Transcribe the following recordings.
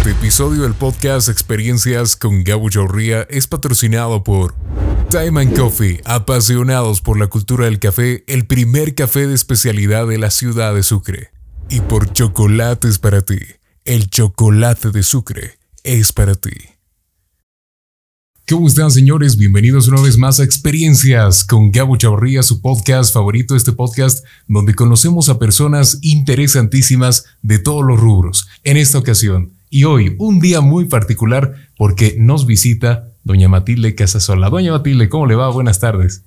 Este episodio del podcast Experiencias con Gabo Chaurría es patrocinado por Time and Coffee, apasionados por la cultura del café, el primer café de especialidad de la ciudad de Sucre. Y por Chocolates para ti, el chocolate de Sucre es para ti. ¿Cómo están señores? Bienvenidos una vez más a Experiencias con Gabo Chavarría, su podcast favorito, este podcast donde conocemos a personas interesantísimas de todos los rubros. En esta ocasión y hoy, un día muy particular porque nos visita doña Matilde Casasola. Doña Matilde, ¿cómo le va? Buenas tardes.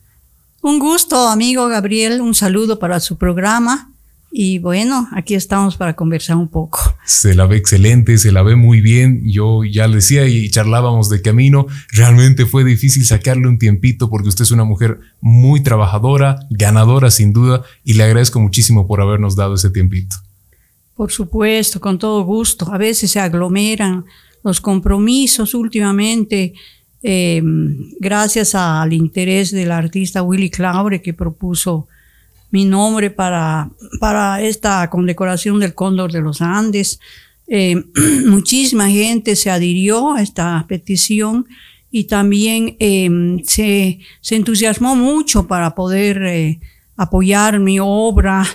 Un gusto, amigo Gabriel, un saludo para su programa y bueno, aquí estamos para conversar un poco. Se la ve excelente, se la ve muy bien. Yo ya le decía y charlábamos de camino. Realmente fue difícil sacarle un tiempito porque usted es una mujer muy trabajadora, ganadora sin duda, y le agradezco muchísimo por habernos dado ese tiempito. Por supuesto, con todo gusto. A veces se aglomeran los compromisos últimamente. Em, gracias al interés del artista Willy Claure que propuso mi nombre para, para esta condecoración del Cóndor de los Andes. Eh, muchísima gente se adhirió a esta petición y también eh, se, se, entusiasmó mucho para poder eh, apoyar mi obra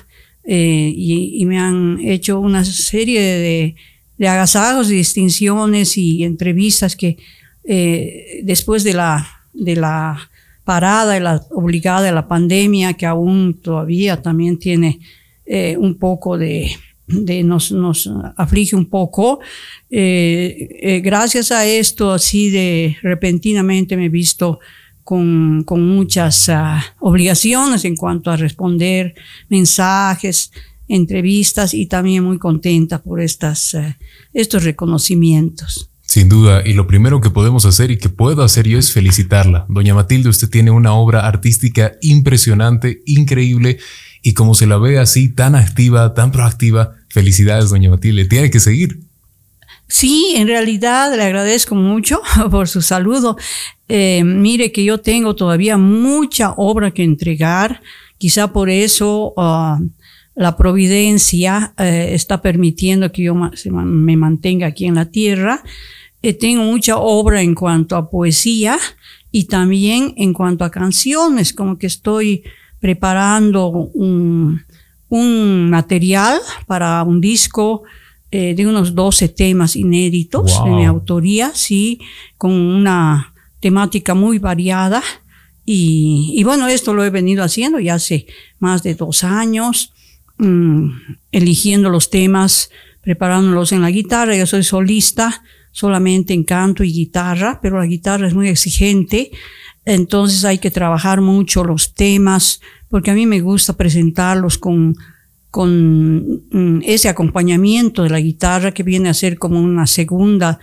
y, y, me han hecho una serie de, de agasajos y distinciones y entrevistas que después de la, de la parada y la obligada de la pandemia que aún todavía también tiene eh, un poco de, de nos, nos, aflige un poco. Eh, eh, gracias a esto, así de repentinamente me he visto con, muchas uh, obligaciones en cuanto a responder mensajes, entrevistas y también muy contenta por estas, uh, estos reconocimientos. Sin duda, y lo primero que podemos hacer y que puedo hacer yo es felicitarla. Doña Matilde, usted tiene una obra artística impresionante, increíble, y como se la ve así, tan activa, tan proactiva, felicidades, doña Matilde, tiene que seguir. Sí, en realidad le agradezco mucho por su saludo. Eh, mire que yo tengo todavía mucha obra que entregar, quizá por eso uh, la providencia eh, está permitiendo que yo me mantenga aquí en la tierra. Eh, tengo mucha obra en cuanto a poesía y también en cuanto a canciones, como que estoy preparando un material para un disco eh, de unos 12 temas inéditos de mi autoría, sí, con una temática muy variada. Y, y, bueno, esto lo he venido haciendo ya hace más de dos años, mmm, eligiendo los temas, preparándolos en la guitarra. Yo soy solista, solamente en canto y guitarra, pero la guitarra es muy exigente, entonces hay que trabajar mucho los temas, porque a mí me gusta presentarlos con, con mm, ese acompañamiento de la guitarra que viene a ser como una segunda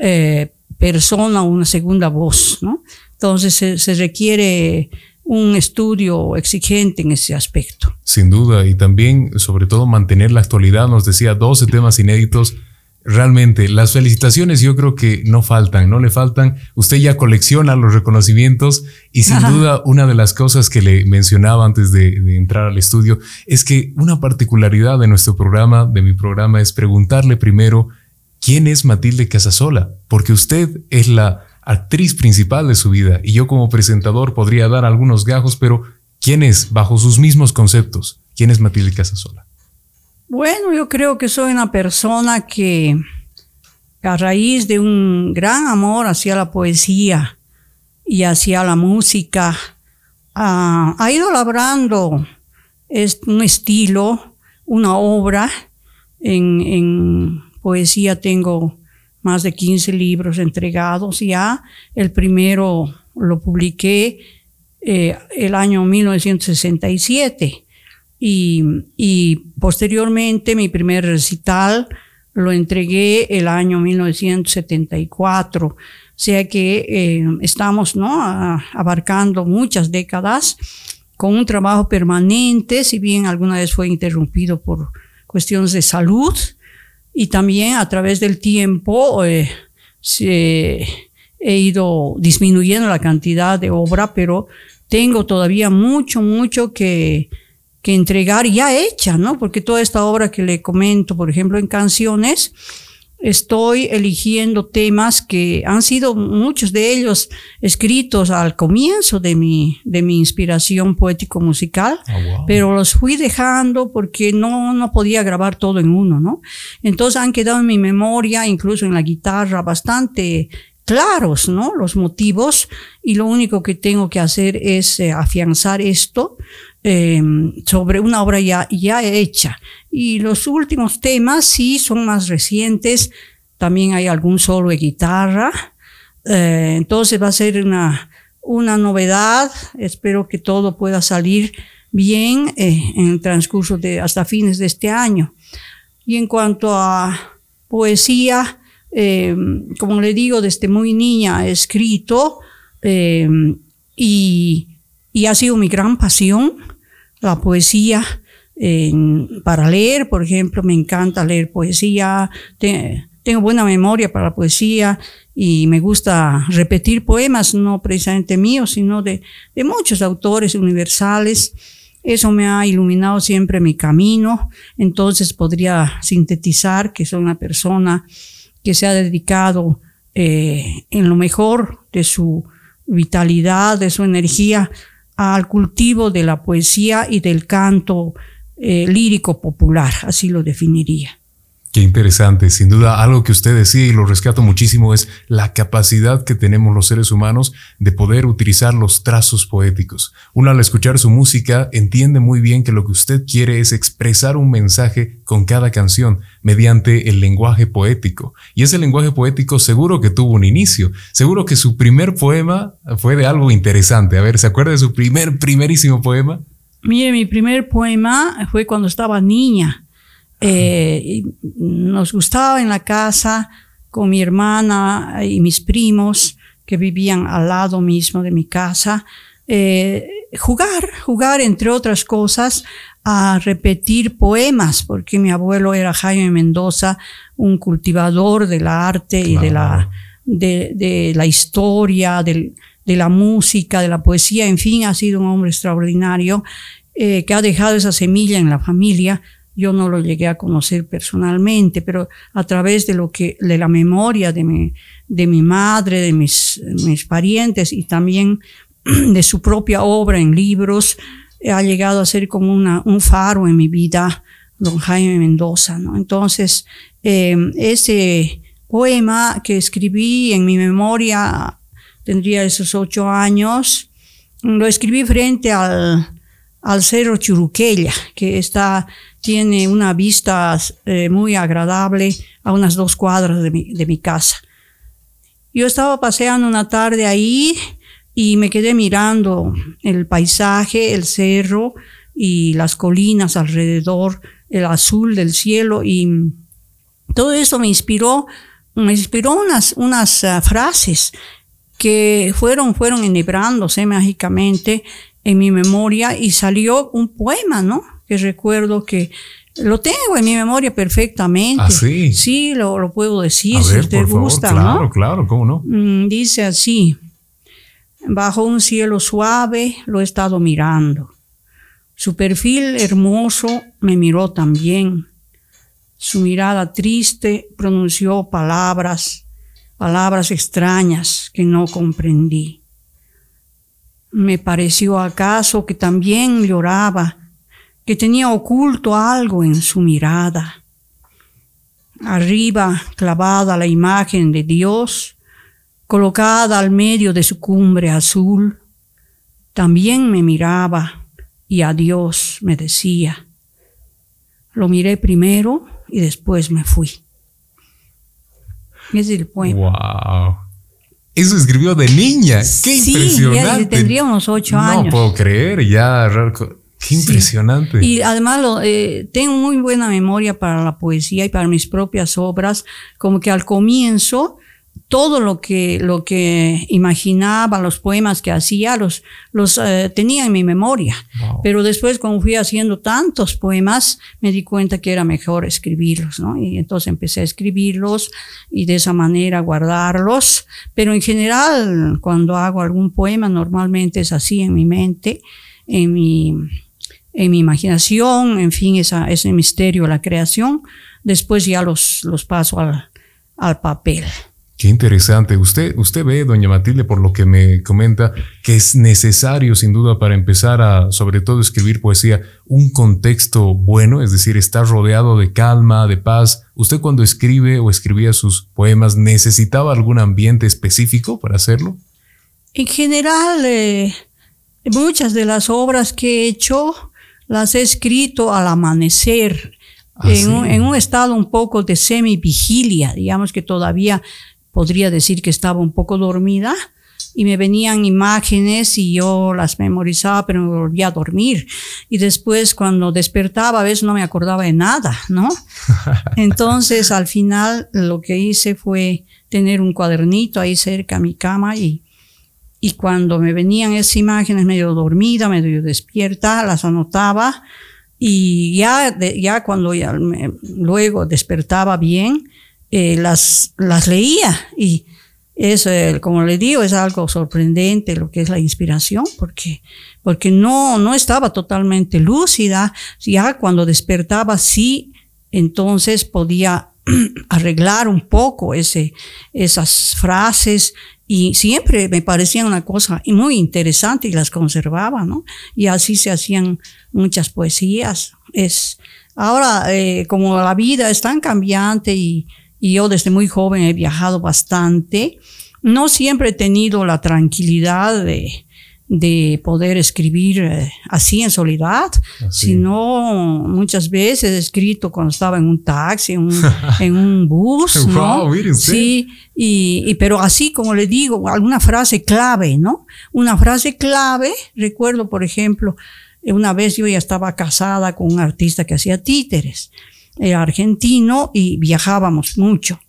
eh, persona una segunda voz, ¿no? Entonces se, se requiere un estudio exigente en ese aspecto. Sin duda, y también, sobre todo, mantener la actualidad. Nos decía 12 temas inéditos Realmente, las felicitaciones yo creo que no faltan, no le faltan. Usted ya colecciona los reconocimientos y sin duda una de las cosas que le mencionaba antes de, entrar al estudio es que una particularidad de nuestro programa, de mi programa, es preguntarle primero quién es Matilde Casasola, porque usted es la actriz principal de su vida y yo como presentador podría dar algunos gajos, pero ¿quién es bajo sus mismos conceptos? ¿Quién es Matilde Casasola? Bueno, yo creo que soy una persona que a raíz de un gran amor hacia la poesía y hacia la música, uh, ha ido labrando un estilo, una obra. En, en, poesía tengo más de 15 libros entregados ya. El primero lo publiqué eh, el año 1967 y, y posteriormente mi primer recital lo entregué el año 1974. O sea que eh, estamos ¿no? abarcando muchas décadas con un trabajo permanente, si bien alguna vez fue interrumpido por cuestiones de salud y también a través del tiempo eh, se, he ido disminuyendo la cantidad de obra, pero tengo todavía mucho, mucho que, que entregar ya hecha, ¿no? Porque toda esta obra que le comento, por ejemplo, en canciones, estoy eligiendo temas que han sido muchos de ellos escritos al comienzo de mi, de mi inspiración poético-musical, ah, pero los fui dejando porque no, no podía grabar todo en uno, ¿no? Entonces han quedado en mi memoria, incluso en la guitarra, bastante claros, ¿no? Los motivos y lo único que tengo que hacer es eh, afianzar esto eh, sobre una obra ya, ya hecha. Y los últimos temas sí son más recientes, también hay algún solo de guitarra, eh, entonces va a ser una, una novedad, espero que todo pueda salir bien eh, en el transcurso de hasta fines de este año. Y en cuanto a poesía, eh, como le digo, desde muy niña he escrito y, y ha sido mi gran pasión la poesía para leer, por ejemplo, me encanta leer poesía, tengo buena memoria para la poesía y me gusta repetir poemas, no precisamente míos, sino de, muchos autores universales. Eso me ha iluminado siempre mi camino, entonces podría sintetizar que soy una persona que se ha dedicado eh, en lo mejor de su vitalidad, de su energía, al cultivo de la poesía y del canto eh, lírico popular, así lo definiría. Qué interesante, sin duda algo que usted decía y lo rescato muchísimo es la capacidad que tenemos los seres humanos de poder utilizar los trazos poéticos. Uno al escuchar su música entiende muy bien que lo que usted quiere es expresar un mensaje con cada canción mediante el lenguaje poético. Y ese lenguaje poético seguro que tuvo un inicio, seguro que su primer poema fue de algo interesante. A ver, ¿se acuerda de su primer, primerísimo poema? Mire, mi primer poema fue cuando estaba niña. Eh, nos gustaba en la casa con mi hermana y mis primos que vivían al lado mismo de mi casa, eh, jugar, jugar entre otras cosas a repetir poemas, porque mi abuelo era Jaime Mendoza, un cultivador del arte y de la, de, la historia, de la música, de la poesía, en fin, ha sido un hombre extraordinario eh, que ha dejado esa semilla en la familia. Yo no lo llegué a conocer personalmente, pero a través de lo que, de la memoria de mi, de mi madre, de mis, mis parientes y también de su propia obra en libros, ha llegado a ser como una, un faro en mi vida, don Jaime Mendoza, ¿no? Entonces, eh, ese poema que escribí en mi memoria, tendría esos ocho años, lo escribí frente al, al Cerro Churuquella, que está, tiene una vista eh, muy agradable a unas dos cuadras de mi, de mi casa. Yo estaba paseando una tarde ahí y me quedé mirando el paisaje, el cerro y las colinas alrededor, el azul del cielo y todo eso me inspiró, me inspiró unas, unas ah, frases que fueron, fueron enhebrándose mágicamente en mi memoria y salió un poema, ¿no? Que recuerdo que lo tengo en mi memoria perfectamente. ¿Ah, sí? Sí, lo, lo puedo decir si te gusta, claro, Claro, ¿cómo no? Mm, dice así, bajo un cielo suave lo he estado mirando. Su perfil hermoso me miró también. Su mirada triste pronunció palabras, palabras extrañas que no comprendí. Me pareció acaso que también lloraba, que tenía oculto algo en su mirada. Arriba, clavada la imagen de Dios, colocada al medio de su cumbre azul, también me miraba y a Dios me decía. Lo miré primero y después me fui. Es el poema. ¡Wow! Eso escribió de niña. ¡Qué impresionante! Ya tendría unos ocho años. No puedo creer, ya. Qué impresionante. Y además eh, tengo muy buena memoria para la poesía y para mis propias obras, como que al comienzo todo lo que, lo que imaginaba, los poemas que hacía, los, los eh, tenía en mi memoria. Pero después, como fui haciendo tantos poemas, me di cuenta que era mejor escribirlos, ¿no? Y entonces empecé a escribirlos y de esa manera guardarlos. Pero en general, cuando hago algún poema, normalmente es así en mi mente, en mi, en mi imaginación, en fin, esa, ese misterio, la creación. Después ya los, los paso al al papel. Qué interesante. Usted, usted ve, doña Matilde, por lo que me comenta, que es necesario, sin duda, para empezar a, sobre todo, escribir poesía, un contexto bueno, es decir, estar rodeado de calma, de paz. ¿Usted cuando escribe o escribía sus poemas necesitaba algún ambiente específico para hacerlo? En general, eh, muchas de las obras que he hecho las he escrito al amanecer, ah, en, un, en, un, estado un poco de semi-vigilia, digamos que todavía podría decir que estaba un poco dormida y me venían imágenes y yo las memorizaba, pero me volvía a dormir. Y después cuando despertaba a veces no me acordaba de nada, ¿no? Entonces al final lo que hice fue tener un cuadernito ahí cerca a mi cama y, y cuando me venían esas imágenes medio dormida, medio despierta, las anotaba y ya, ya cuando ya luego despertaba bien, eh, las, las leía y es, como le digo, es algo sorprendente lo que es la inspiración, porque, porque no, no estaba totalmente lúcida. Ya cuando despertaba, sí, entonces podía arreglar un poco ese, esas frases y siempre me parecían una cosa muy interesante y las conservaba, ¿no? Y así se hacían muchas poesías. Es, ahora, eh, como la vida es tan cambiante y, y yo desde muy joven he viajado bastante. No siempre he tenido la tranquilidad de, de poder escribir eh, así en soledad, sino muchas veces he escrito cuando estaba en un taxi, en un, en un bus, ¿no? sí, y, y, pero así como le digo, alguna frase clave, ¿no? Una frase clave, recuerdo por ejemplo, una vez yo ya estaba casada con un artista que hacía títeres era argentino y viajábamos mucho.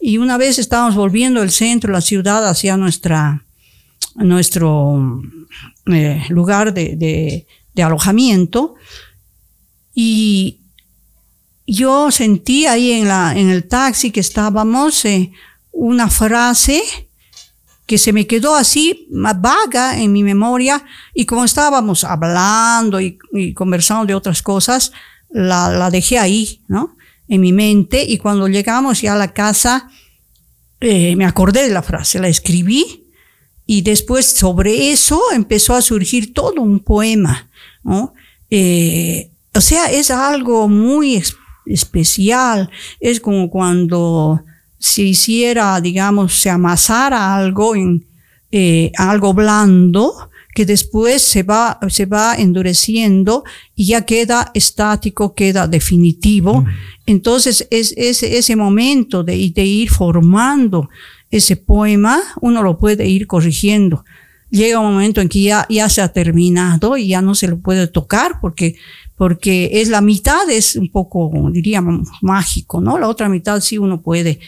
Y una vez estábamos volviendo del centro, la ciudad, hacia nuestra, nuestro eh, lugar de, alojamiento. Y yo sentí ahí en, el taxi que estábamos eh, una frase que se me quedó así vaga en mi memoria y como estábamos hablando y, conversando de otras cosas, la, la dejé ahí, ¿no? En mi mente y cuando llegamos ya a la casa, eh, me acordé de la frase, la escribí y después sobre eso empezó a surgir todo un poema, ¿no? Eh, o sea, es algo muy especial, es como cuando se hiciera, digamos, se amasara algo en eh, algo blando que después se va, se va endureciendo y ya queda estático, queda definitivo. Entonces, es, ese, ese momento de, de ir formando ese poema, uno lo puede ir corrigiendo. Llega un momento en que ya, ya se ha terminado y ya no se lo puede tocar porque, porque es la mitad, es un poco, diríamos, mágico, ¿no? La otra mitad sí uno puede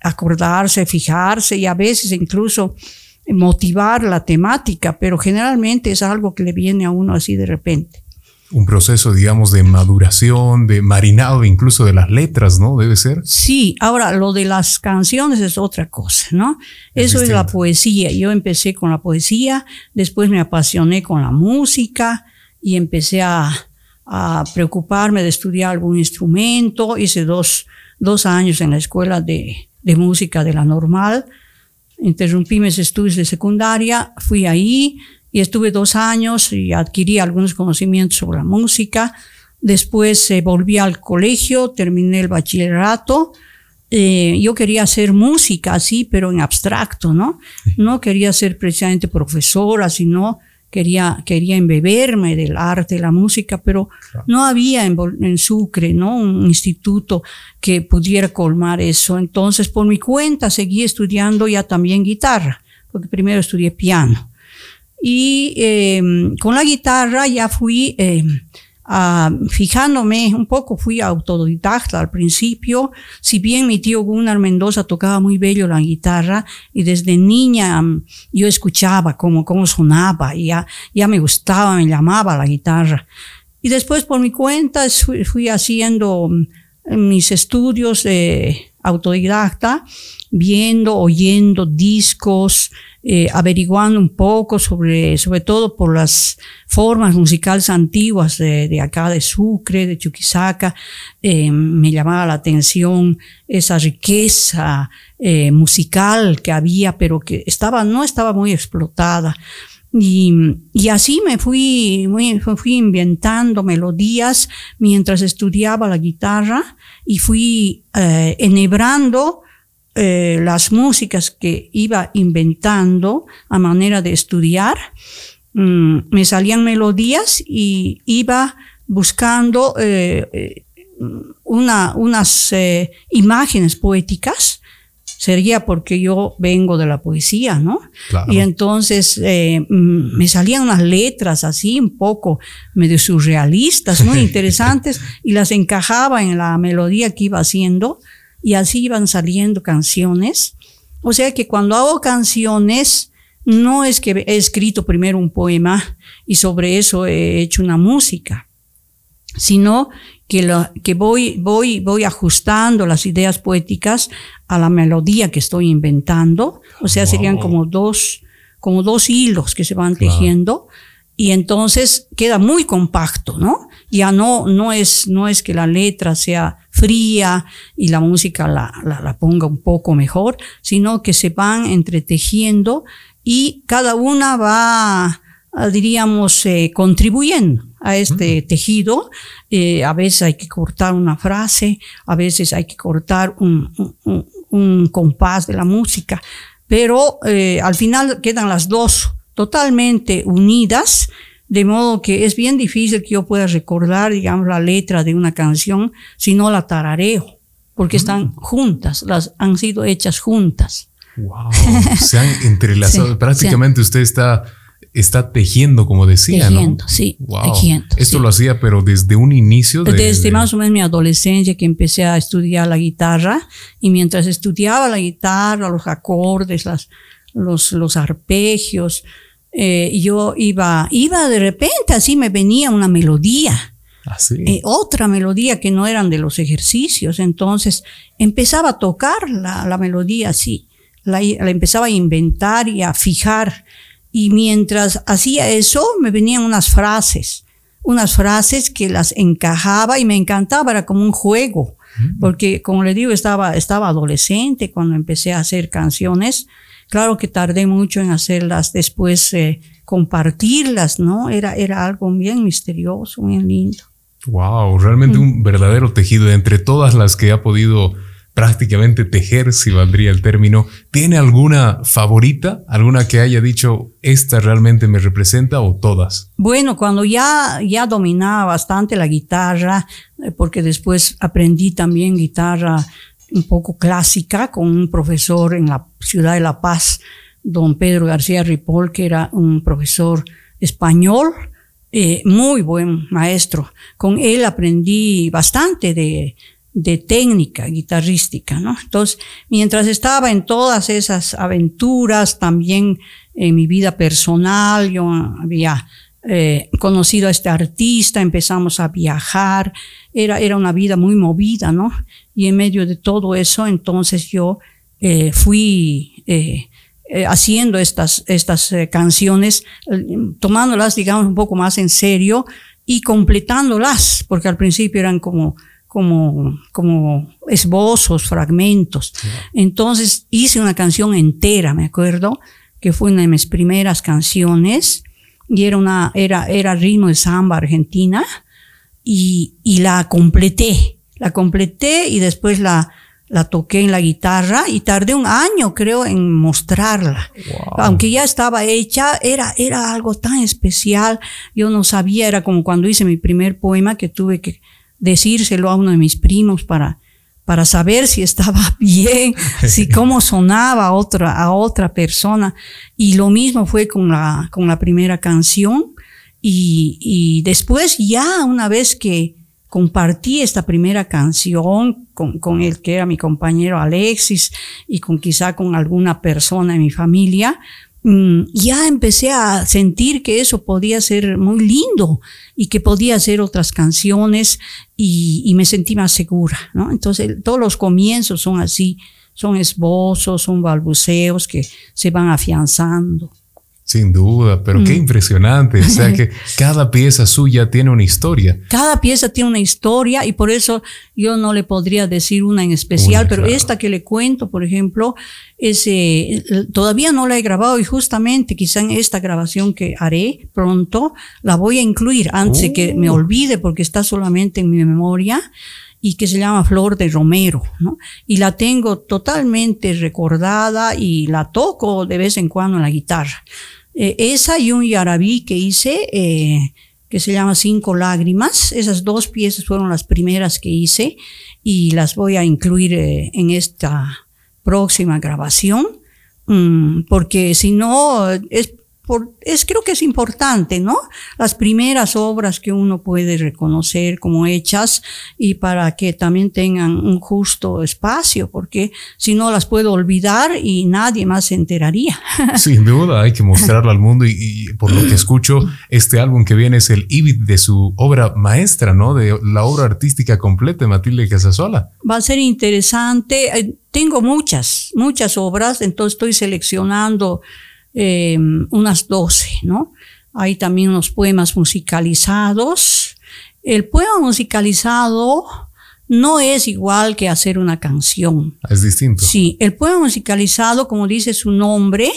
acordarse, fijarse y a veces incluso motivar la temática, pero generalmente es algo que le viene a uno así de repente. Un proceso, digamos, de maduración, de marinado incluso de las letras, ¿no? Debe ser. Sí, ahora lo de las canciones es otra cosa, ¿no? Eso es la poesía. Yo empecé con la poesía, después me apasioné con la música y empecé a, a preocuparme de estudiar algún instrumento. Hice dos, dos años en la escuela de, de música de la normal interrumpí mis estudios de secundaria, fui ahí y estuve dos años y adquirí algunos conocimientos sobre la música. Después eh, volví al colegio, terminé el bachillerato. Eh, yo quería hacer música así, pero en abstracto, ¿no? No quería ser precisamente profesora, sino quería, quería embeberme del arte, de la música, pero no había en, Sucre, ¿no? Un instituto que pudiera colmar eso. Entonces, por mi cuenta, seguí estudiando ya también guitarra, porque primero estudié piano. Y em, con la guitarra ya fui eh, fijándome un poco, fui autodidacta al principio, si bien mi tío Gunnar Mendoza tocaba muy bello la guitarra y desde niña mm, yo escuchaba cómo, cómo sonaba y ya, ya me gustaba, me llamaba la guitarra. Y después por mi cuenta fui, haciendo mm, mis estudios de, autodidacta, viendo, oyendo discos, eh, averiguando un poco sobre, sobre todo por las formas musicales antiguas de, acá de Sucre, de Chuquisaca, eh, me llamaba la atención esa riqueza eh, musical que había, pero que estaba, no estaba muy explotada. Y, y, así me fui, fui inventando melodías mientras estudiaba la guitarra y fui enhebrando eh, las músicas que iba inventando a manera de estudiar, mm, me salían melodías y iba buscando eh, eh, una, unas imágenes poéticas sería porque yo vengo de la poesía, ¿no? Y entonces mm, me salían unas letras así un poco medio surrealistas, muy interesantes, y las encajaba en la melodía que iba haciendo y así iban saliendo canciones. O sea que cuando hago canciones, no es que he escrito primero un poema y sobre eso he hecho una música, sino que, lo, que voy, voy, voy ajustando las ideas poéticas a la melodía que estoy inventando. O sea, serían como dos, como dos hilos que se van tejiendo y entonces queda muy compacto, ¿no? Ya no, no es, no es que la letra sea fría y la música la, la, ponga un poco mejor, sino que se van entretejiendo y cada una va, diríamos, eh, contribuyendo a este tejido. Eh, a veces hay que cortar una frase, a veces hay que cortar un, un, compás de la música, pero eh, al final quedan las dos totalmente unidas de modo que es bien difícil que yo pueda recordar, digamos, la letra de una canción si no la tarareo, porque mm. están juntas, las han sido hechas juntas. Wow, se han entrelazado. Prácticamente usted está, está tejiendo, como decía, tejiendo, Sí, tejiendo. Esto lo hacía, pero desde un inicio. desde más o menos mi adolescencia que empecé a estudiar la guitarra y mientras estudiaba la guitarra, los acordes, las, los, los arpegios, eh, yo iba, iba de repente, así me venía una melodía. ¿Ah, eh, otra melodía que no eran de los ejercicios. Entonces empezaba a tocar la, la melodía así, la, la, empezaba a inventar y a fijar. Y mientras hacía eso, me venían unas frases, unas frases que las encajaba y me encantaba, era como un juego. Mm. Porque, como le digo, estaba, estaba adolescente cuando empecé a hacer canciones Claro que tardé mucho en hacerlas, después eh, compartirlas, ¿no? Era, era algo bien misterioso, bien lindo. Wow, realmente un verdadero tejido entre todas las que ha podido prácticamente tejer, si valdría el término. ¿Tiene alguna favorita? ¿Alguna que haya dicho, esta realmente me representa o todas? Bueno, cuando ya, ya dominaba bastante la guitarra, eh, porque después aprendí también guitarra un poco clásica con un profesor en la ciudad de La Paz, don Pedro García Ripoll, que era un profesor español, eh, muy buen maestro. Con él aprendí bastante de, de técnica guitarrística, ¿no? Entonces, mientras estaba en todas esas aventuras, también en mi vida personal, yo había eh, conocido a este artista, empezamos a viajar, era, era una vida muy movida, ¿no? Y en medio de todo eso, entonces yo eh, fui eh, haciendo estas, estas canciones, tomándolas, digamos, un poco más en serio y completándolas, porque al principio eran como, como, como esbozos, fragmentos. Entonces hice una canción entera, me acuerdo, que fue una de mis primeras canciones y era una, era, era ritmo de samba argentina y, y la completé. La completé y después la, la toqué en la guitarra y tardé un año, creo, en mostrarla. Aunque ya estaba hecha, era, era algo tan especial. Yo no sabía, era como cuando hice mi primer poema que tuve que decírselo a uno de mis primos para, para saber si estaba bien, si cómo sonaba a otra, a otra persona. Y lo mismo fue con la, con la primera canción. Y, y después ya una vez que, compartí esta primera canción con, con, el que era mi compañero Alexis y con quizá con alguna persona en mi familia, ya empecé a sentir que eso podía ser muy lindo y que podía hacer otras canciones y, me sentí más segura. Entonces, todos los comienzos son así, son esbozos, son balbuceos que se van afianzando. Sin duda, pero qué mm. impresionante. O sea que cada pieza suya tiene una historia. Cada pieza tiene una historia y por eso yo no le podría decir una en especial, pero esta que le cuento, por ejemplo, es, eh, todavía no la he grabado y justamente quizá en esta grabación que haré pronto la voy a incluir antes de que me oh. olvide porque está solamente en mi memoria y que se llama Flor de Romero, ¿no? Y la tengo totalmente recordada y la toco de vez en cuando en la guitarra. Eh, esa y un yarabí que hice, eh, que se llama Cinco Lágrimas. Esas dos piezas fueron las primeras que hice y las voy a incluir eh, en esta próxima grabación, mm, porque si no, es es, creo que es importante, ¿no? Las primeras obras que uno puede reconocer como hechas y para que también tengan un justo espacio, porque si no las puedo olvidar y nadie más se enteraría. Sin duda, hay que mostrarlo al mundo y, por lo que escucho, este álbum que viene es el ibit de su obra maestra, ¿no? De la obra artística completa de Matilde Casasola. Va a ser interesante. Eh, tengo muchas, muchas obras, entonces estoy seleccionando Em, unas 12, ¿no? Hay también unos poemas musicalizados. El poema musicalizado no es igual que hacer una canción. Es distinto. Sí, el poema musicalizado, como dice su nombre,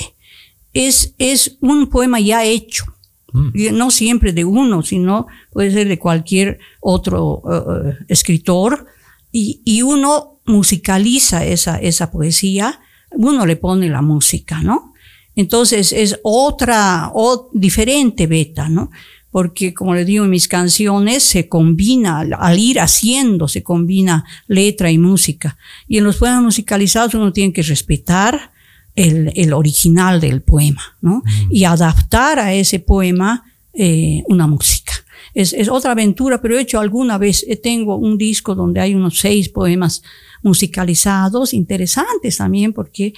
es, es un poema ya hecho. Mm. No siempre de uno, sino puede ser de cualquier otro eh, eh, escritor. Y, y, uno musicaliza esa, esa poesía, uno le pone la música, ¿no? Entonces es otra, o diferente beta, ¿no? Porque como le digo en mis canciones, se combina, al ir haciendo, se combina letra y música. Y en los poemas musicalizados uno tiene que respetar el, el original del poema, ¿no? Mm. Y adaptar a ese poema eh, una música. Es, es, otra aventura, pero he hecho alguna vez, eh, tengo un disco donde hay unos seis poemas musicalizados, interesantes también, porque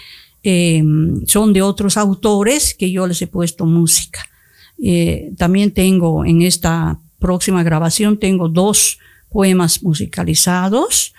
Em, son de otros autores que yo les he puesto música. Eh, también tengo en esta próxima grabación, tengo dos poemas musicalizados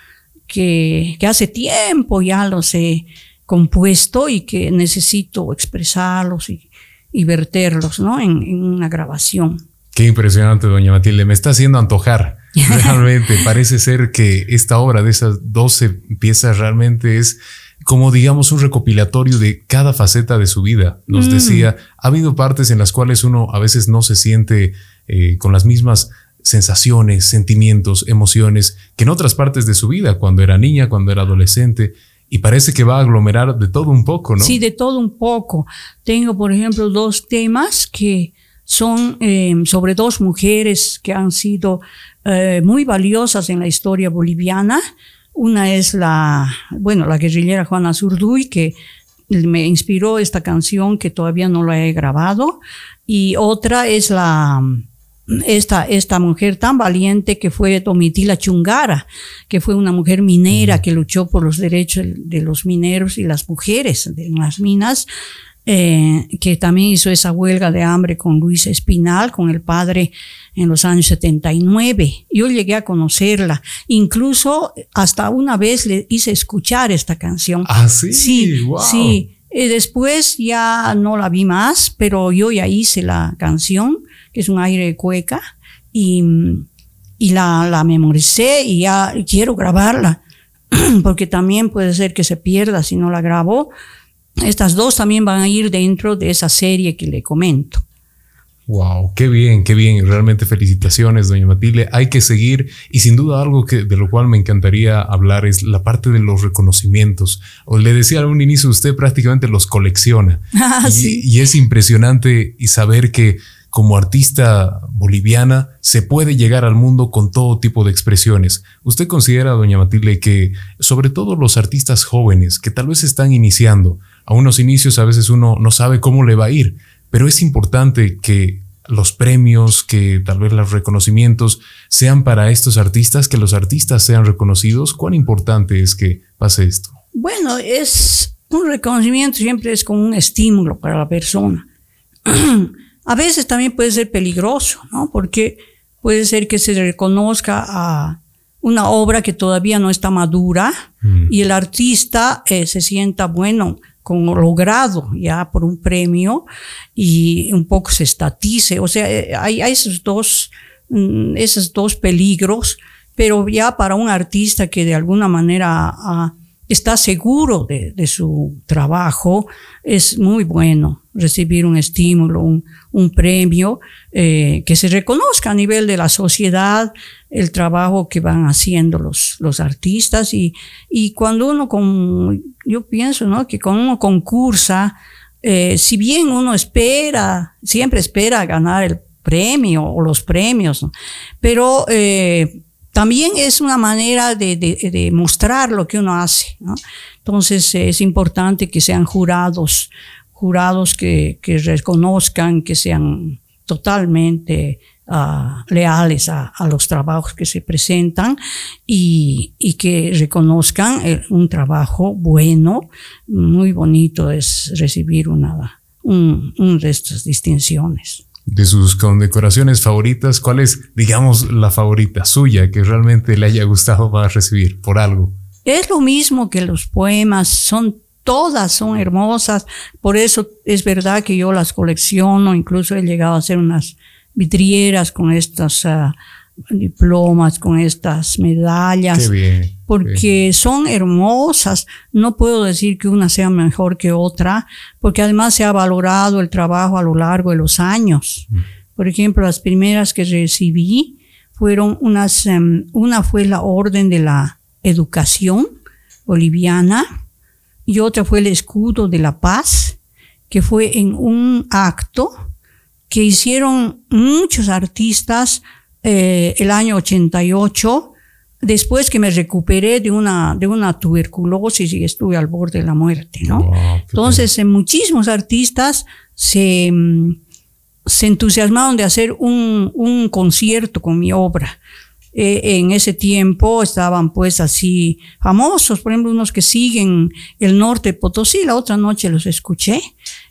que, que hace tiempo ya los he compuesto y que necesito expresarlos y, y verterlos ¿no? en, en una grabación. Qué impresionante, doña Matilde. Me está haciendo antojar. Realmente parece ser que esta obra de esas 12 piezas realmente es como digamos un recopilatorio de cada faceta de su vida. Nos mm. decía, ha habido partes en las cuales uno a veces no se siente eh, con las mismas sensaciones, sentimientos, emociones que en otras partes de su vida, cuando era niña, cuando era adolescente. Y parece que va a aglomerar de todo un poco, ¿no? Sí, de todo un poco. Tengo, por ejemplo, dos temas que son eh, sobre dos mujeres que han sido eh, muy valiosas en la historia boliviana. Una es la, bueno, la guerrillera Juana Zurduy, que me inspiró esta canción que todavía no la he grabado. Y otra es la, esta, esta mujer tan valiente que fue Domitila Chungara, que fue una mujer minera que luchó por los derechos de los mineros y las mujeres en las minas. Eh, que también hizo esa huelga de hambre con Luis Espinal, con el padre en los años 79. Yo llegué a conocerla. Incluso hasta una vez le hice escuchar esta canción. Ah, sí. Sí, sí. Y después ya no la vi más, pero yo ya hice la canción, que es un aire de cueca, y, y la, la memoricé y ya quiero grabarla, porque también puede ser que se pierda si no la grabo estas dos también van a ir dentro de esa serie que le comento. Wow, qué bien, qué bien. Realmente felicitaciones, doña Matilde. Hay que seguir y sin duda algo que de lo cual me encantaría hablar es la parte de los reconocimientos. O le decía a un inicio, usted prácticamente los colecciona. Ah, sí. y es impresionante y saber que como artista boliviana se puede llegar al mundo con todo tipo de expresiones. ¿Usted considera, doña Matilde, que sobre todo los artistas jóvenes que tal vez están iniciando, a unos inicios a veces uno no sabe cómo le va a ir, pero es importante que los premios, que tal vez los reconocimientos sean para estos artistas, que los artistas sean reconocidos? ¿Cuán importante es que pase esto? Bueno, es un reconocimiento siempre es como un estímulo para la persona. a veces también puede ser peligroso, ¿no? Porque puede ser que se reconozca a una obra que todavía no está madura mm. y el artista eh, se sienta, bueno, con logrado ya por un premio y un poco se estatice. O sea, eh, hay, esos, dos, mm, esos dos peligros, pero ya para un artista que de alguna manera... ha está seguro de, su trabajo, es muy bueno recibir un estímulo, un, premio, eh, que se reconozca a nivel de la sociedad el trabajo que van haciendo los, artistas y, y cuando uno, con, yo pienso ¿no? que cuando uno concursa, eh, si bien uno espera, siempre espera ganar el premio o los premios, pero eh, también es una manera de, mostrar lo que uno hace. Entonces es importante que sean jurados, jurados que, reconozcan, que sean totalmente ah, leales a, los trabajos que se presentan y, que reconozcan un trabajo bueno. Muy bonito es recibir una, un, de estas distinciones de sus condecoraciones favoritas, ¿cuál es, digamos, la favorita suya que realmente le haya gustado para recibir por algo? Es lo mismo que los poemas, son todas son hermosas, por eso es verdad que yo las colecciono, incluso he llegado a hacer unas vidrieras con estas ah, diplomas, con estas medallas, porque son hermosas. No puedo decir que una sea mejor que otra, porque además se ha valorado el trabajo a lo largo de los años. Mm. Por ejemplo, las primeras que recibí fueron unas, em, una fue la Orden de la Educación Boliviana y otra fue el Escudo de la Paz, que fue en un acto que hicieron muchos artistas eh, el año 88, después que me recuperé de una, de una tuberculosis y estuve al borde de la muerte, ¿no? Entonces, muchísimos artistas se, mm, se entusiasmaron de hacer un, un concierto con mi obra. Eh, en ese tiempo estaban pues así famosos, por ejemplo, unos que siguen el norte de Potosí, la otra noche los escuché,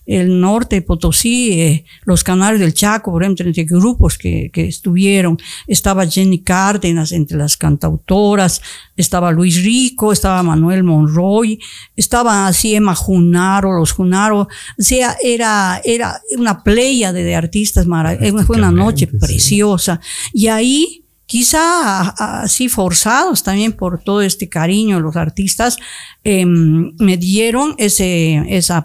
el norte de Potosí, eh, los canales del Chaco, por ejemplo, entre grupos que, que, estuvieron, estaba Jenny Cárdenas entre las cantautoras, estaba Luis Rico, estaba Manuel Monroy, estaba así Emma Junaro, los Junaro, o sea, era, era una playa de, artistas maravillosas, fue una noche preciosa, y ahí quizá así forzados también por todo este cariño los artistas, em, me dieron ese,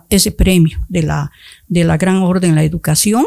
ese premio de la, de la Gran Orden de la Educación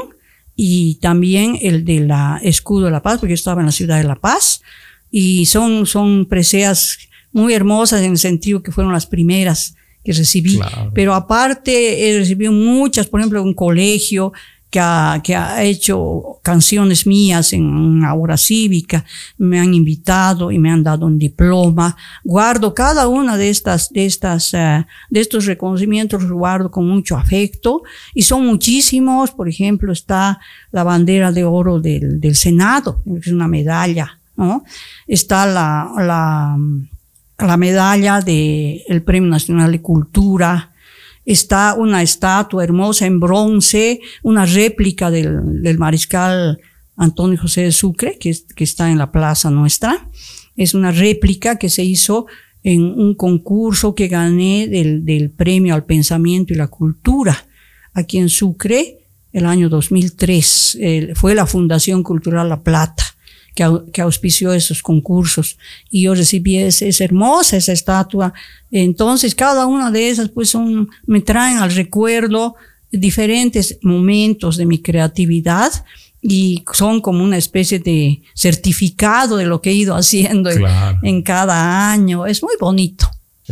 y también el de la Escudo de la Paz, porque yo estaba en la ciudad de La Paz, y son, son preseas muy hermosas en el sentido que fueron las primeras que recibí. Pero aparte he recibido muchas, por ejemplo, un colegio que ha, que ha hecho canciones mías en una hora cívica, me han invitado y me han dado un diploma. Guardo cada una de estas, de estas, eh, de estos reconocimientos, guardo con mucho afecto y son muchísimos. Por ejemplo, está la bandera de oro del, del Senado, que es una medalla, ¿no? Está la, la, la medalla del Premio Nacional de Cultura, está una estatua hermosa en bronce, una réplica del, mariscal Antonio José de Sucre, que, que, está en la plaza nuestra. Es una réplica que se hizo en un concurso que gané del, del premio al pensamiento y la cultura aquí en Sucre el año 2003. fue la Fundación Cultural La Plata que, auspició esos concursos y yo recibí esa, hermosa esa estatua. Entonces, cada una de esas pues son, me traen al recuerdo diferentes momentos de mi creatividad y son como una especie de certificado de lo que he ido haciendo en cada año. Es muy bonito.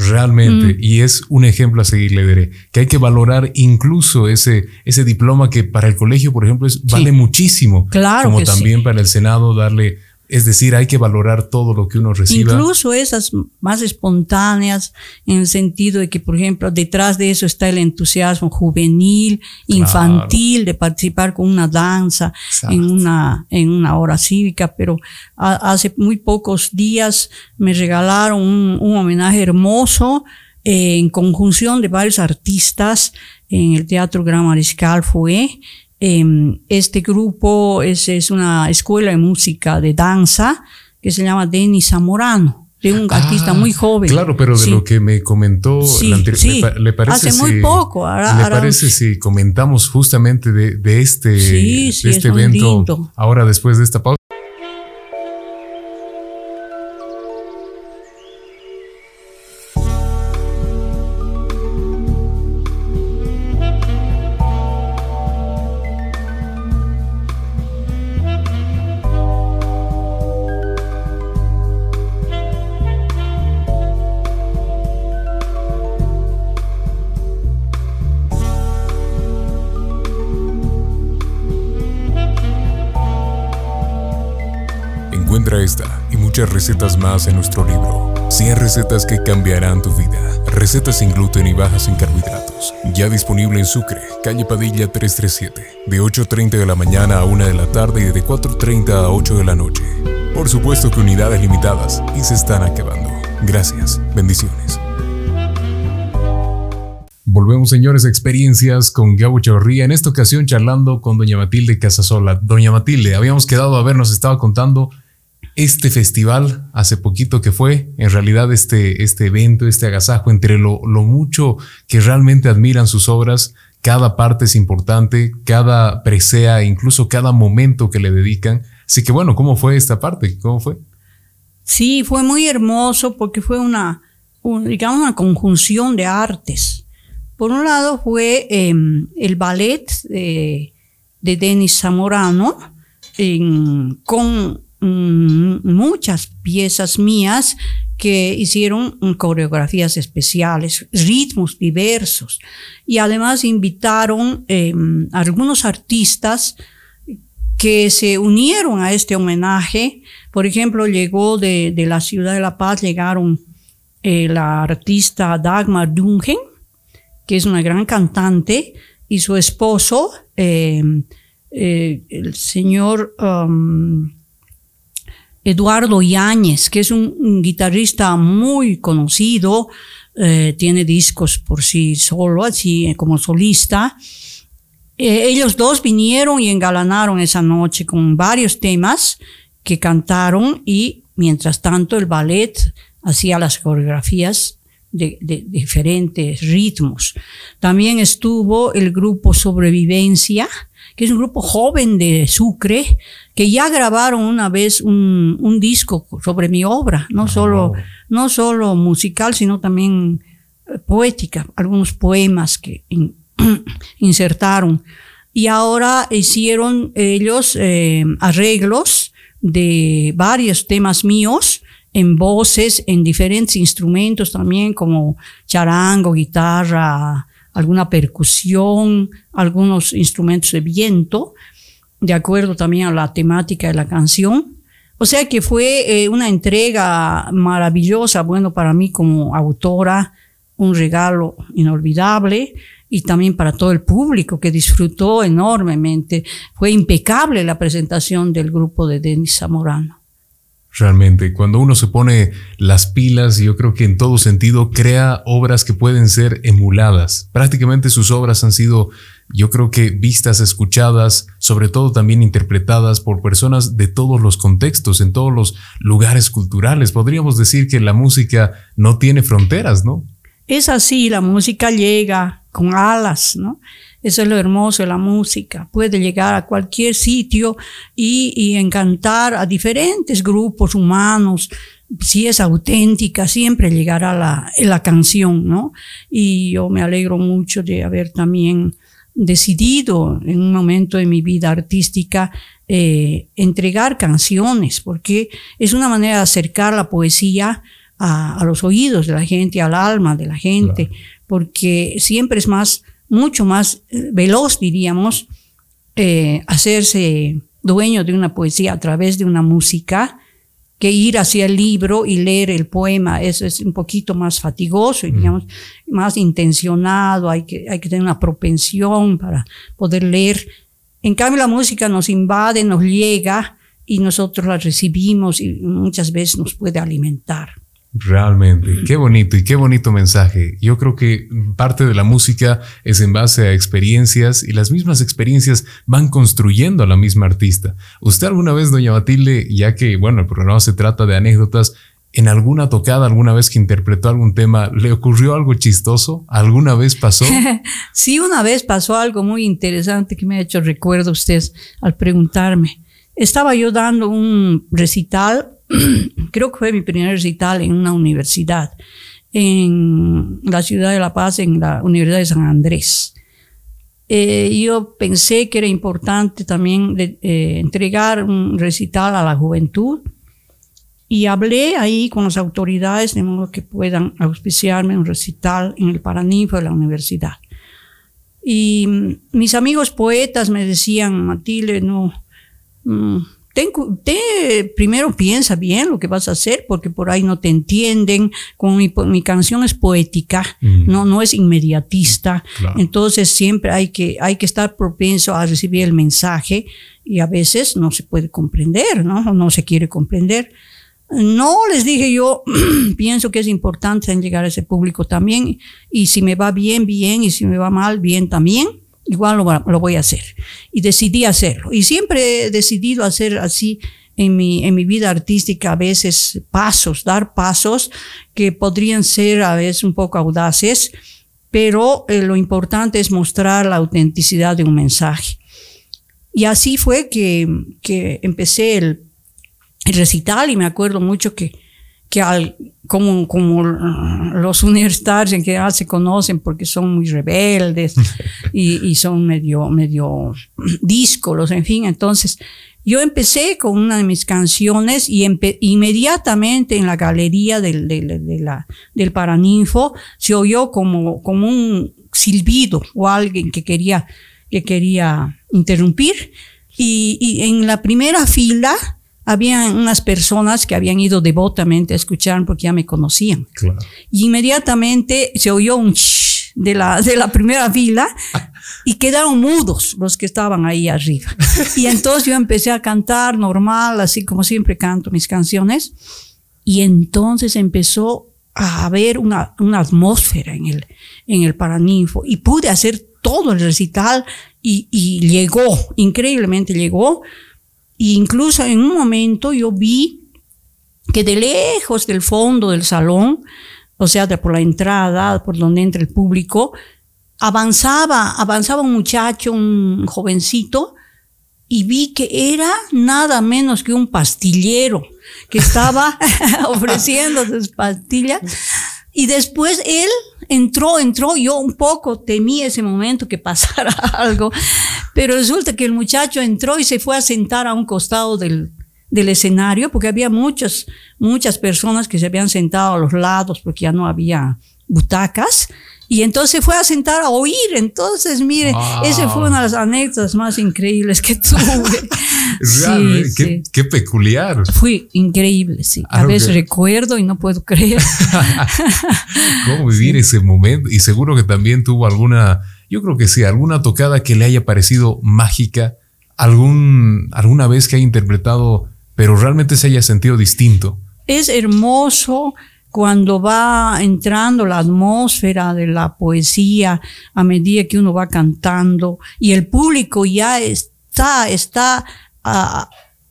Realmente, mm. y es un ejemplo a seguir, le diré, que hay que valorar incluso ese, ese diploma que para el colegio, por ejemplo, es, vale muchísimo. Claro. Como también para el Senado darle es decir, hay que valorar todo lo que uno reciba. Incluso esas más espontáneas, en el sentido de que, por ejemplo, detrás de eso está el entusiasmo juvenil, infantil, de participar con una danza en una, en una hora cívica. Pero hace muy pocos días me regalaron un, homenaje hermoso en conjunción de varios artistas en el Teatro Gran Mariscal fue. Em, este grupo es, es, una escuela de música de danza que se llama Denis Zamorano de un artista muy ah, joven. Claro, pero de lo que me comentó sí, le, parece hace muy poco. Ahora, ¿Le parece si comentamos justamente de, de este, de este evento ahora después de esta pausa? Recetas más en nuestro libro. 100 recetas que cambiarán tu vida. Recetas sin gluten y bajas en carbohidratos. Ya disponible en Sucre, calle Padilla 337, de 8.30 de la mañana a 1 de la tarde y de 4.30 a 8 de la noche. Por supuesto que unidades limitadas y se están acabando. Gracias. Bendiciones. Volvemos, señores, experiencias con Gabo Chavarría. En esta ocasión charlando con doña Matilde Casasola. Doña Matilde, habíamos quedado a ver, nos estaba contando este festival hace poquito que fue, en realidad este, este evento, este agasajo, entre lo, lo, mucho que realmente admiran sus obras, cada parte es importante, cada presea, incluso cada momento que le dedican. Así que bueno, ¿cómo fue esta parte? ¿Cómo fue? Sí, fue muy hermoso porque fue una, digamos, una conjunción de artes. Por un lado fue em, el ballet de, de Denis Zamorano con Mm, muchas piezas mías que hicieron coreografías especiales, ritmos diversos. Y además invitaron eh, algunos artistas que se unieron a este homenaje. Por ejemplo, llegó de, la ciudad de La Paz, llegaron eh, la artista Dagmar Dungen, que es una gran cantante, y su esposo, eh, el señor... Eduardo Yáñez, que es un, guitarrista muy conocido, eh, tiene discos por sí solo, así eh, como solista. Eh, ellos dos vinieron y engalanaron esa noche con varios temas que cantaron y mientras tanto el ballet hacía las coreografías de, de, diferentes ritmos. También estuvo el grupo Sobrevivencia, que es un grupo joven de Sucre, que ya grabaron una vez un, un disco sobre mi obra, no, ah, solo, no solo musical, sino también eh, poética, algunos poemas que insertaron. Y ahora hicieron ellos eh, arreglos de varios temas míos en voces, en diferentes instrumentos también, como charango, guitarra, alguna percusión, algunos instrumentos de viento, de acuerdo también a la temática de la canción. O sea que fue eh, una entrega maravillosa, bueno, para mí como autora, un regalo inolvidable y también para todo el público que disfrutó enormemente. Fue impecable la presentación del grupo de Denis Zamorano. Realmente, cuando uno se pone las pilas, yo creo que en todo sentido crea obras que pueden ser emuladas. Prácticamente sus obras han sido, yo creo que vistas, escuchadas, sobre todo también interpretadas por personas de todos los contextos, en todos los lugares culturales. Podríamos decir que la música no tiene fronteras, ¿no? Es así, la música llega con alas, ¿no? Eso es lo hermoso de la música. Puede llegar a cualquier sitio y, encantar a diferentes grupos humanos. Si es auténtica, siempre llegará la, la canción, ¿no? Y yo me alegro mucho de haber también decidido en un momento de mi vida artística eh, entregar canciones, porque es una manera de acercar la poesía a, los oídos de la gente, al alma de la gente, porque siempre es más mucho más eh, veloz, diríamos, eh, hacerse dueño de una poesía a través de una música que ir hacia el libro y leer el poema. Eso es un poquito más fatigoso y, mm. más intencionado. Hay que, hay que tener una propensión para poder leer. En cambio, la música nos invade, nos llega y nosotros la recibimos y muchas veces nos puede alimentar. Realmente, qué bonito y qué bonito mensaje. Yo creo que parte de la música es en base a experiencias y las mismas experiencias van construyendo a la misma artista. ¿Usted alguna vez, doña Matilde, ya que, bueno, el programa se trata de anécdotas, en alguna tocada, alguna vez que interpretó algún tema, ¿le ocurrió algo chistoso? ¿Alguna vez pasó? sí, una vez pasó algo muy interesante que me ha hecho recuerdo usted al preguntarme. Estaba yo dando un recital creo que fue mi primer recital en una universidad, en la ciudad de La Paz, en la Universidad de San Andrés. Eh, yo pensé que era importante también eh, entregar un recital a la juventud y hablé ahí con las autoridades de modo que puedan auspiciarme un recital en el Paraninfo de la universidad. Y mm, mis amigos poetas me decían, Matilde, no, mm, ten, primero piensa bien lo que vas a hacer, porque por ahí no te entienden. Como mi, mi canción es poética, mm. no, no es inmediatista. Entonces siempre hay que, hay que estar propenso a recibir el mensaje y a veces no se puede comprender, ¿no? No se quiere comprender. No, les dije yo, pienso que es importante llegar a ese público también y si me va bien, bien, y si me va mal, bien también igual lo, voy a hacer. Y decidí hacerlo. Y siempre he decidido hacer así en mi, en mi vida artística a veces pasos, dar pasos que podrían ser a veces un poco audaces, pero eh, lo importante es mostrar la autenticidad de un mensaje. Y así fue que, que empecé el, el recital y me acuerdo mucho que que al, como, como los universitarios en general se conocen porque son muy rebeldes y, y, son medio, medio díscolos, en fin. Entonces, yo empecé con una de mis canciones y inmediatamente en la galería del, de la, del Paraninfo se oyó como, como un silbido o alguien que quería, que quería interrumpir. Y, y en la primera fila, había unas personas que habían ido devotamente a escuchar porque ya me conocían. Y inmediatamente se oyó un shh de la, de la primera fila y quedaron mudos los que estaban ahí arriba. Y entonces yo empecé a cantar normal, así como siempre canto mis canciones. Y entonces empezó a haber una, una atmósfera en el, en el Paraninfo y pude hacer todo el recital y, y llegó, increíblemente llegó incluso en un momento yo vi que de lejos del fondo del salón, o sea, por la entrada, por donde entra el público, avanzaba, avanzaba un muchacho, un jovencito, y vi que era nada menos que un pastillero que estaba ofreciendo sus pastillas. Y después él entró, entró, yo un poco temí ese momento que pasara algo, pero resulta que el muchacho entró y se fue a sentar a un costado del, del escenario, porque había muchas, muchas personas que se habían sentado a los lados porque ya no había butacas. Y entonces fue a sentar a oír. Entonces, mire, esa fue una de las anécdotas más increíbles que tuve. Sí, qué, peculiar. Fue increíble, sí. A veces recuerdo y no puedo creer. ¿Cómo vivir ese momento? Y seguro que también tuvo alguna, yo creo que sí, alguna tocada que le haya parecido mágica, algún, alguna vez que haya interpretado, pero realmente se haya sentido distinto. Es hermoso cuando va entrando la atmósfera de la poesía a medida que uno va cantando y el público ya está, está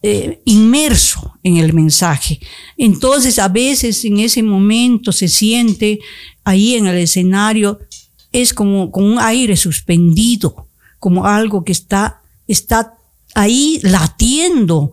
eh, inmerso en el mensaje. Entonces a veces en ese momento se siente ahí en el escenario, es como, como un aire suspendido, como algo que está, está ahí latiendo.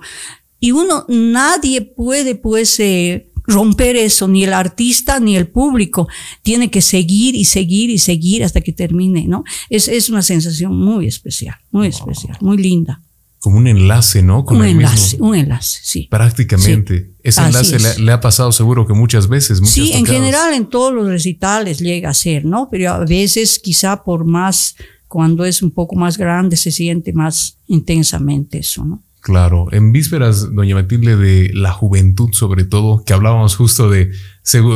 Y uno, nadie puede pues eh, romper eso, ni el artista ni el público. Tiene que seguir y seguir y seguir hasta que termine, ¿no? Es, es una sensación muy especial, muy especial, muy linda. Como un enlace, ¿no? Con un enlace, un enlace, sí. Prácticamente. Ese enlace le, ha pasado seguro que muchas veces. sí, en general en todos los recitales llega a ser, ¿no? Pero a veces quizá por más, cuando es un poco más grande, se siente más intensamente eso, ¿no? Claro, en vísperas, doña Matilde, de la juventud sobre todo, que hablábamos justo de,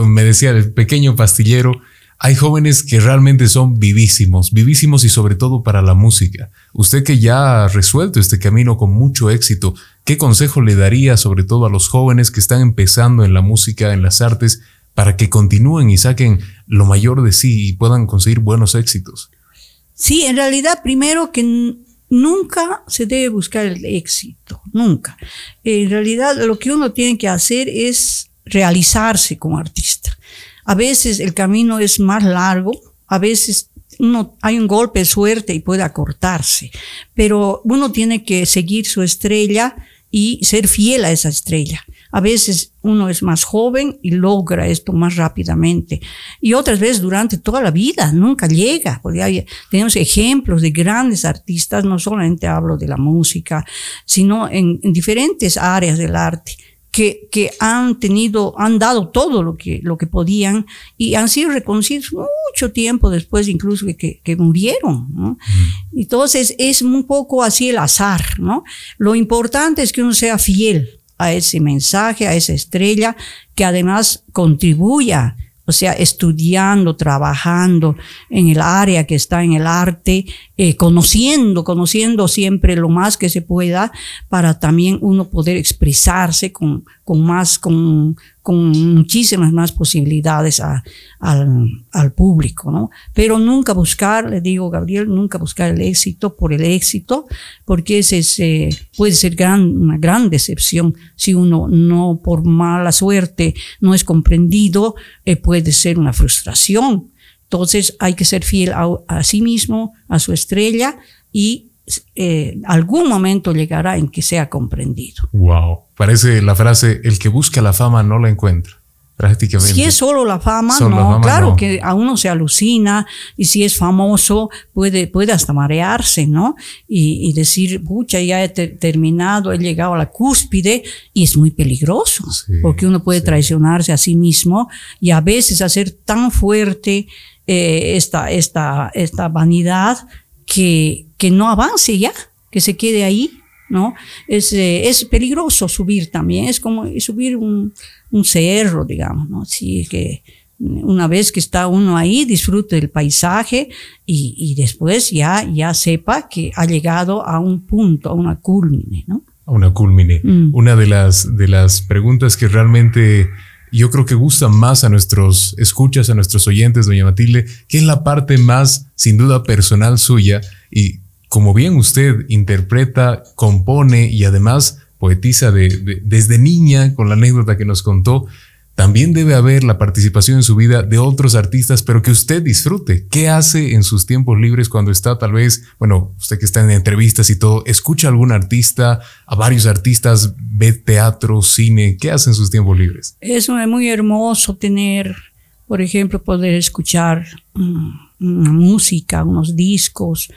me decía, el pequeño pastillero, hay jóvenes que realmente son vivísimos, vivísimos y sobre todo para la música. Usted que ya ha resuelto este camino con mucho éxito, ¿qué consejo le daría sobre todo a los jóvenes que están empezando en la música, en las artes, para que continúen y saquen lo mayor de sí y puedan conseguir buenos éxitos? Sí, en realidad, primero que nunca se debe buscar el éxito, nunca. En realidad, lo que uno tiene que hacer es realizarse como artista. A veces el camino es más largo, a veces hay un golpe de suerte y puede acortarse, pero uno tiene que seguir su estrella y ser fiel a esa estrella. A veces uno es más joven y logra esto más rápidamente. Y otras veces durante toda la vida nunca llega. Tenemos ejemplos de grandes artistas, no solamente hablo de la música, sino en diferentes áreas del arte que, que, han tenido, han dado todo lo que, lo que podían y han sido reconocidos mucho tiempo después incluso que, que murieron. ¿no? Mm. Entonces es un poco así el azar, ¿no? Lo importante es que uno sea fiel a ese mensaje, a esa estrella, que además contribuya o sea, estudiando, trabajando en el área que está en el arte, eh, conociendo, conociendo siempre lo más que se pueda para también uno poder expresarse con, con más, con, muchísimas más posibilidades al, público, ¿no? Pero nunca buscar, le digo Gabriel, nunca buscar el éxito por el éxito, porque ese puede ser una gran decepción si uno no, por mala suerte, no es comprendido, eh, puede ser una frustración. Entonces hay que ser fiel a, sí mismo, a su estrella y eh, algún momento llegará en que sea comprendido. Wow. Parece la frase, el que busca la fama no la encuentra. Prácticamente. Si es solo la fama, no, claro que a uno se alucina y si es famoso puede, puede hasta marearse, ¿no? Y, decir, pucha, ya he terminado, he llegado a la cúspide y es muy peligroso porque uno puede traicionarse a sí mismo y a veces hacer tan fuerte eh, esta, esta, esta vanidad que, que no avance ya, que se quede ahí ¿no? Es, eh, es peligroso subir también, es como subir un, un cerro, digamos, ¿no? Sí, que una vez que está uno ahí, disfrute del paisaje y, y, después ya, ya sepa que ha llegado a un punto, a una culmine, ¿no? A una culmine. Mm. Una de las, de las preguntas que realmente yo creo que gusta más a nuestros escuchas, a nuestros oyentes, doña Matilde, que es la parte más, sin duda, personal suya y como bien usted interpreta, compone y además poetiza desde niña con la anécdota que nos contó, también debe haber la participación en su vida de otros artistas, pero que usted disfrute. ¿Qué hace en sus tiempos libres cuando está tal vez, bueno, usted que está en entrevistas y todo, escucha a algún artista, a varios artistas, ve teatro, cine? ¿Qué hace en sus tiempos libres? Es muy hermoso tener, por ejemplo, poder escuchar mm, música, unos discos,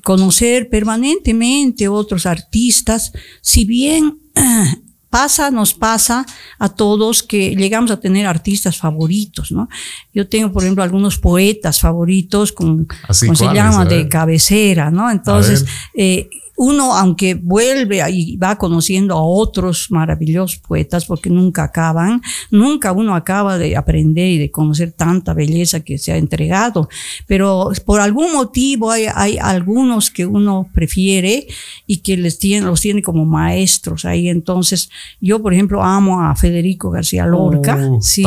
conocer permanentemente otros artistas, si bien pasa, nos pasa a todos que llegamos a tener artistas favoritos, ¿no? Yo tengo, por ejemplo, algunos poetas favoritos con, como se llama, de cabecera, ¿no? Entonces, eh, uno, aunque vuelve y va conociendo a otros maravillosos poetas, porque nunca acaban, nunca uno acaba de aprender y de conocer tanta belleza que se ha entregado, pero por algún motivo hay, hay algunos que uno prefiere y que les tiene, los tiene como maestros ahí. Entonces, yo, por ejemplo, amo a Federico García Lorca. Uh, sí,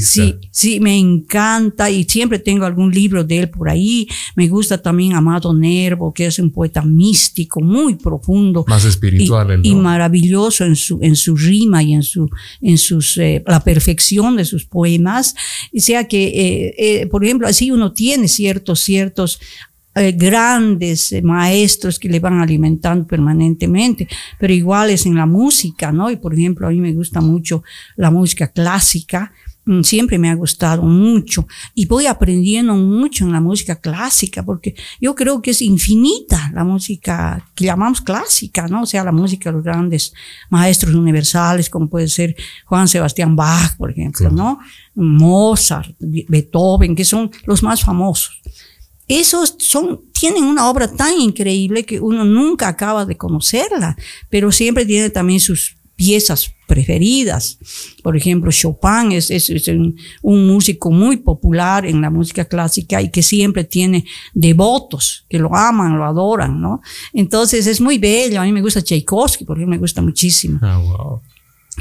sí, sí, me encanta y siempre tengo algún libro de él por ahí. Me gusta también Amado Nervo, que es un poeta místico, muy profundo. Más espiritual. Y, maravilloso en su, en su rima y en, su, en sus, eh, la perfección de sus poemas. O sea que, eh, eh, por ejemplo, así uno tiene ciertos, ciertos grandes maestros que le van alimentando permanentemente, pero iguales en la música, ¿no? Y por ejemplo, a mí me gusta mucho la música clásica, siempre me ha gustado mucho y voy aprendiendo mucho en la música clásica porque yo creo que es infinita la música que llamamos clásica, ¿no? O sea, la música de los grandes maestros universales como puede ser Juan Sebastián Bach, por ejemplo, ¿no? Mozart, Beethoven, que son los más famosos. Esos son, tienen una obra tan increíble que uno nunca acaba de conocerla, pero siempre tiene también sus piezas preferidas. Por ejemplo, Chopin es, es, un, músico muy popular en la música clásica y que siempre tiene devotos que lo aman, lo adoran, ¿no? Entonces es muy bello. A mí me gusta Tchaikovsky, porque me gusta muchísimo. Ah, wow.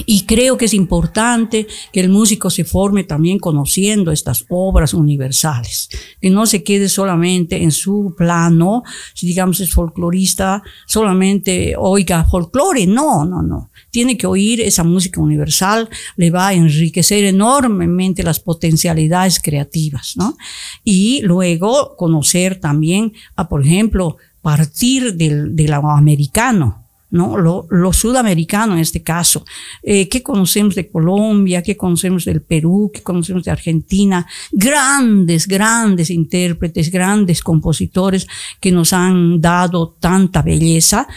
Y creo que es importante que el músico se forme también conociendo estas obras universales, que no se quede solamente en su plano, si digamos es folclorista, solamente oiga folclore, no, no, no. Tiene que oír esa música universal, le va a enriquecer enormemente las potencialidades creativas, ¿no? Y luego conocer también a, por ejemplo, partir del, del americano, ¿no? Lo, lo, sudamericano en este caso. Eh, ¿Qué conocemos de Colombia? ¿Qué conocemos del Perú? ¿Qué conocemos de Argentina? Grandes, grandes intérpretes, grandes compositores que nos han dado tanta belleza.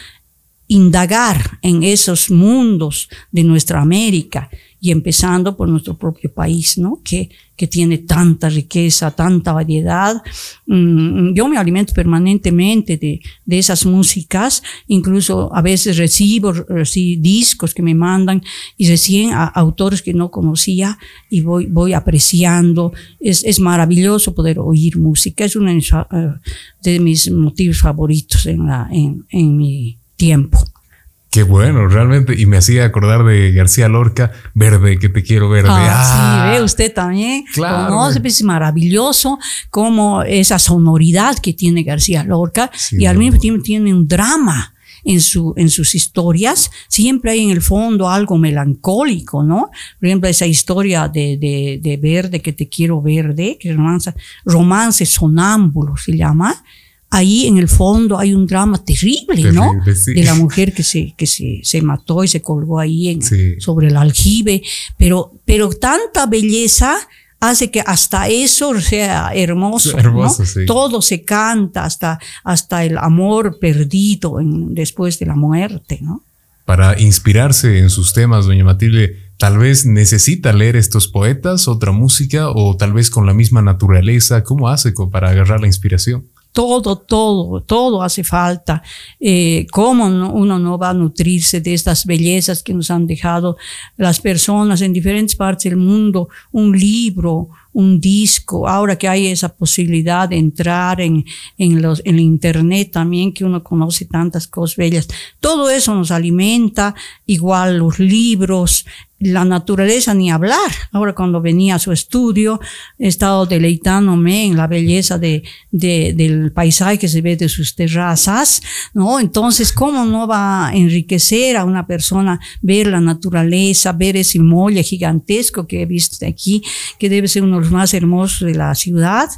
Indagar en esos mundos de nuestra América y empezando por nuestro propio país, ¿no? Que, que tiene tanta riqueza, tanta variedad. Mm, yo me alimento permanentemente de, de esas músicas, incluso a veces recibo sí, discos que me mandan y recién a autores que no conocía y voy, voy apreciando. Es, es maravilloso poder oír música, es uno de mis motivos favoritos en, la, en, en mi tiempo. Qué bueno, realmente. Y me hacía acordar de García Lorca, Verde, que te quiero verde. Ah, sí, ve usted también. Claro. Es maravilloso como esa sonoridad que tiene García Lorca y al mismo tiempo tiene un drama. En, su, en sus historias, siempre hay en el fondo algo melancólico, ¿no? Por ejemplo, esa historia de, de, de Verde, que te quiero verde, que romance, romance sonámbulo se llama, ahí en el fondo hay un drama terrible, ¿no? De la mujer que se, que se, se, mató y se colgó ahí en, sobre el aljibe, pero, pero tanta belleza hace que hasta eso sea hermoso, hermoso ¿no? Todo se canta, hasta, hasta el amor perdido en, después de la muerte, ¿no? Para inspirarse en sus temas, doña Matilde, tal vez necesita leer estos poetas, otra música, o tal vez con la misma naturaleza. ¿Cómo hace para agarrar la inspiración? Todo, todo, todo hace falta. Eh, ¿Cómo uno no va a nutrirse de estas bellezas que nos han dejado las personas en diferentes partes del mundo? Un libro, un disco, ahora que hay esa posibilidad de entrar en, en, los, en el Internet también, que uno conoce tantas cosas bellas. Todo eso nos alimenta, igual los libros, la naturaleza ni hablar. Ahora cuando venía a su estudio, he estado deleitándome en la belleza de, de, del paisaje que se ve de sus terrazas, ¿no? Entonces, ¿cómo no va a enriquecer a una persona ver la naturaleza, ver ese molle gigantesco que he visto aquí, que debe ser uno de los más hermosos de la ciudad?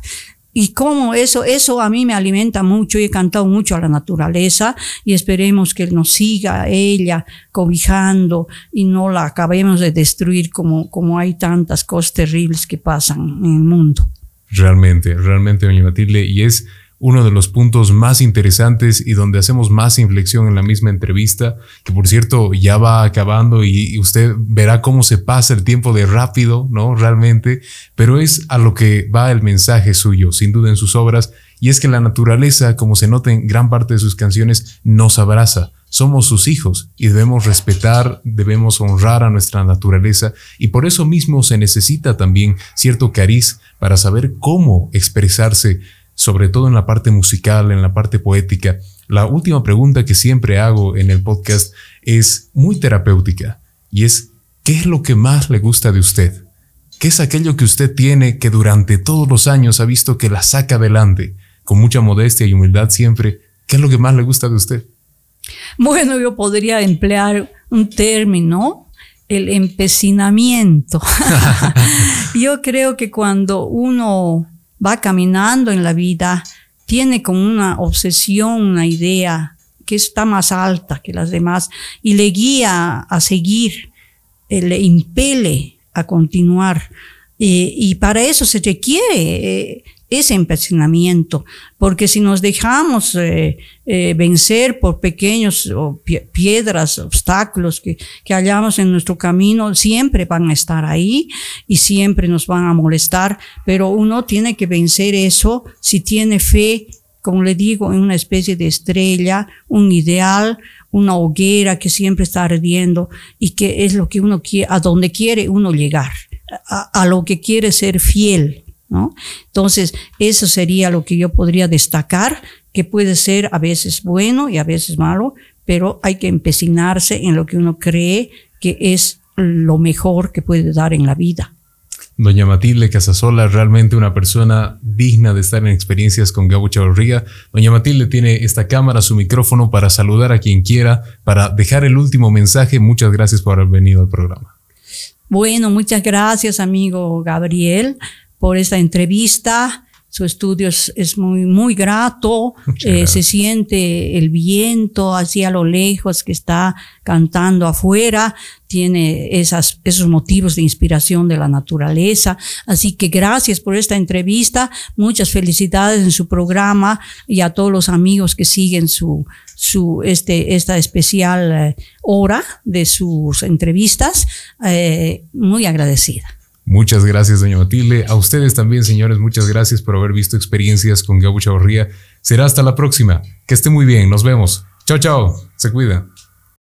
Y cómo eso, eso a mí me alimenta mucho y he cantado mucho a la naturaleza y esperemos que nos siga ella cobijando y no la acabemos de destruir como, como hay tantas cosas terribles que pasan en el mundo. Realmente, realmente, doña Matilde, y es uno de los puntos más interesantes y donde hacemos más inflexión en la misma entrevista, que por cierto ya va acabando y, usted verá cómo se pasa el tiempo de rápido, ¿no? Realmente, pero es a lo que va el mensaje suyo, sin duda en sus obras, y es que la naturaleza, como se nota en gran parte de sus canciones, nos abraza. Somos sus hijos y debemos respetar, debemos honrar a nuestra naturaleza y por eso mismo se necesita también cierto cariz para saber cómo expresarse sobre todo en la parte musical, en la parte poética. La última pregunta que siempre hago en el podcast es muy terapéutica y es, ¿qué es lo que más le gusta de usted? ¿Qué es aquello que usted tiene que durante todos los años ha visto que la saca adelante, con mucha modestia y humildad siempre? ¿Qué es lo que más le gusta de usted? Bueno, yo podría emplear un término, el empecinamiento. yo creo que cuando uno va caminando en la vida, tiene como una obsesión, una idea que está más alta que las demás y le guía a seguir, eh, le impele a continuar. Eh, y para eso se requiere eh, ese empecinamiento, porque si nos dejamos eh, eh, vencer por pequeños piedras, obstáculos que, que hallamos en nuestro camino, siempre van a estar ahí y siempre nos van a molestar, pero uno tiene que vencer eso si tiene fe, como le digo, en una especie de estrella, un ideal, una hoguera que siempre está ardiendo y que es lo que uno quiere, a donde quiere uno llegar, a lo que quiere ser fiel. ¿No? Entonces, eso sería lo que yo podría destacar, que puede ser a veces bueno y a veces malo, pero hay que empecinarse en lo que uno cree que es lo mejor que puede dar en la vida. Doña Matilde Casasola, realmente una persona digna de estar en experiencias con Gabo Chavarría. Doña Matilde tiene esta cámara, su micrófono para saludar a quien quiera, para dejar el último mensaje. Muchas gracias por haber venido al programa. Bueno, muchas gracias, amigo Gabriel, por esta entrevista su estudio es, muy, muy grato, eh, se siente el viento hacia lo lejos que está cantando afuera, tiene esas, esos motivos de inspiración de la naturaleza. Así que gracias por esta entrevista, muchas felicidades en su programa y a todos los amigos que siguen su, su, este, esta especial eh, hora de sus entrevistas. Eh, muy agradecida. Muchas gracias, doña Matilde. A ustedes también, señores, muchas gracias por haber visto experiencias con Gabo Chavarría. Será hasta la próxima. Que esté muy bien. Nos vemos. Chao, chao. Se cuida.